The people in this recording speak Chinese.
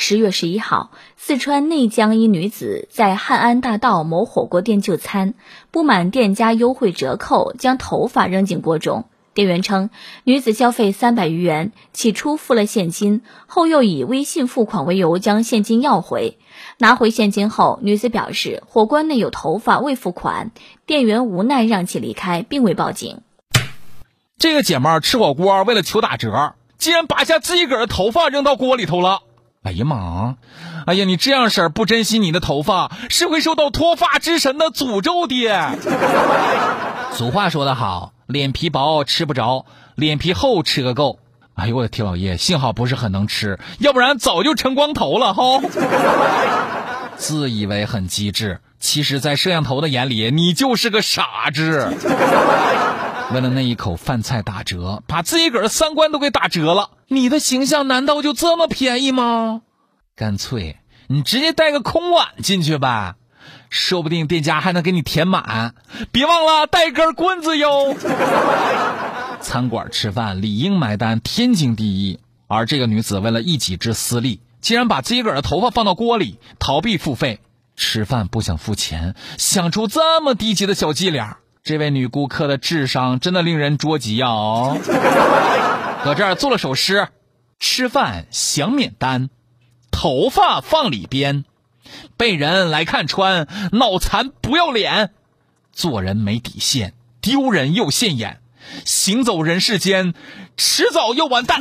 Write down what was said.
十月十一号，四川内江一女子在汉安大道某火锅店就餐，不满店家优惠折扣，将头发扔进锅中。店员称，女子消费三百余元，起初付了现金，后又以微信付款为由将现金要回。拿回现金后，女子表示火锅内有头发未付款，店员无奈让其离开，并未报警。这个姐们儿吃火锅为了求打折，竟然拔下自己个儿的头发扔到锅里头了。哎呀妈！哎呀，你这样式儿不珍惜你的头发，是会受到脱发之神的诅咒的。俗话说得好，脸皮薄吃不着，脸皮厚吃个够。哎呦我的天老爷，幸好不是很能吃，要不然早就成光头了哈。自以为很机智，其实，在摄像头的眼里，你就是个傻子。为了那一口饭菜打折，把自己个儿三观都给打折了。你的形象难道就这么便宜吗？干脆你直接带个空碗进去吧，说不定店家还能给你填满。别忘了带根棍子哟。餐馆吃饭理应买单，天经地义。而这个女子为了一己之私利，竟然把自己个的头发放到锅里，逃避付费。吃饭不想付钱，想出这么低级的小伎俩。这位女顾客的智商真的令人捉急啊！哦，搁这儿做了首诗：吃饭想免单，头发放里边，被人来看穿，脑残不要脸，做人没底线，丢人又现眼，行走人世间，迟早要完蛋。